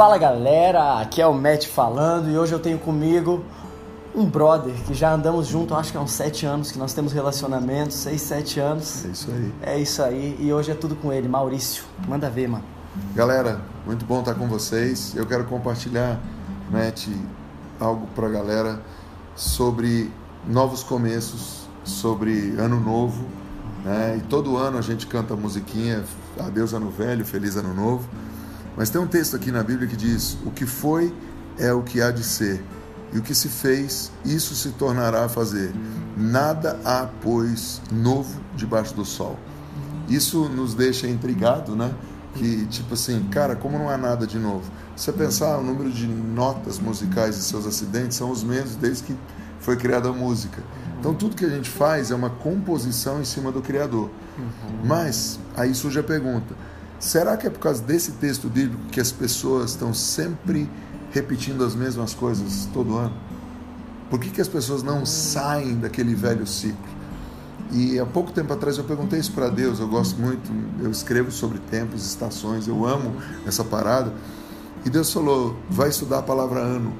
Fala galera, aqui é o Matt falando e hoje eu tenho comigo um brother que já andamos junto, acho que há uns 7 anos que nós temos relacionamento, 6, 7 anos. É isso aí. É isso aí e hoje é tudo com ele, Maurício. Manda ver, mano. Galera, muito bom estar com vocês. Eu quero compartilhar, Matt, algo para a galera sobre novos começos, sobre ano novo. Né? E todo ano a gente canta musiquinha Adeus Ano Velho, Feliz Ano Novo. Mas tem um texto aqui na Bíblia que diz: O que foi é o que há de ser, e o que se fez, isso se tornará a fazer. Nada há, pois, novo debaixo do sol. Isso nos deixa intrigado, né? Que, tipo assim, cara, como não há nada de novo? Se você pensar, o número de notas musicais e seus acidentes são os mesmos desde que foi criada a música. Então, tudo que a gente faz é uma composição em cima do Criador. Mas, aí surge a pergunta: Será que é por causa desse texto bíblico que as pessoas estão sempre repetindo as mesmas coisas todo ano? Por que, que as pessoas não saem daquele velho ciclo? E há pouco tempo atrás eu perguntei isso para Deus. Eu gosto muito, eu escrevo sobre tempos, estações, eu amo essa parada. E Deus falou: vai estudar a palavra ano.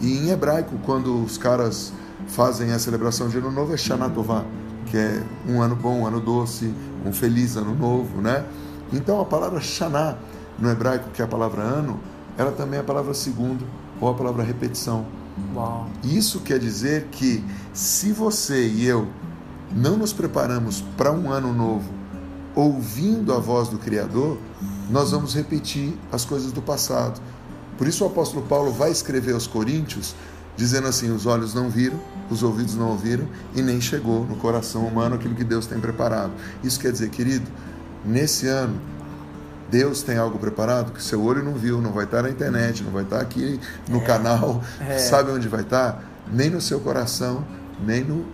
E em hebraico, quando os caras fazem a celebração de ano novo, é Shana Tová, que é um ano bom, um ano doce, um feliz ano novo, né? Então a palavra Shana, no hebraico, que é a palavra ano, ela também é a palavra segundo ou a palavra repetição. Uau. Isso quer dizer que se você e eu não nos preparamos para um ano novo ouvindo a voz do Criador, nós vamos repetir as coisas do passado. Por isso o apóstolo Paulo vai escrever aos Coríntios dizendo assim: os olhos não viram, os ouvidos não ouviram e nem chegou no coração humano aquilo que Deus tem preparado. Isso quer dizer, querido, nesse ano, Deus tem algo preparado que seu olho não viu, não vai estar na internet, não vai estar aqui no é, canal, é. sabe onde vai estar? Nem no seu coração, nem no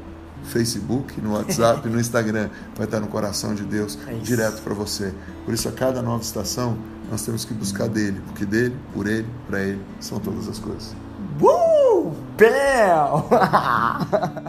Facebook, no WhatsApp, no Instagram, vai estar no coração de Deus, é direto para você. Por isso, a cada nova estação, nós temos que buscar dele, porque dele, por ele, para ele, são todas as coisas. Uh! Bel!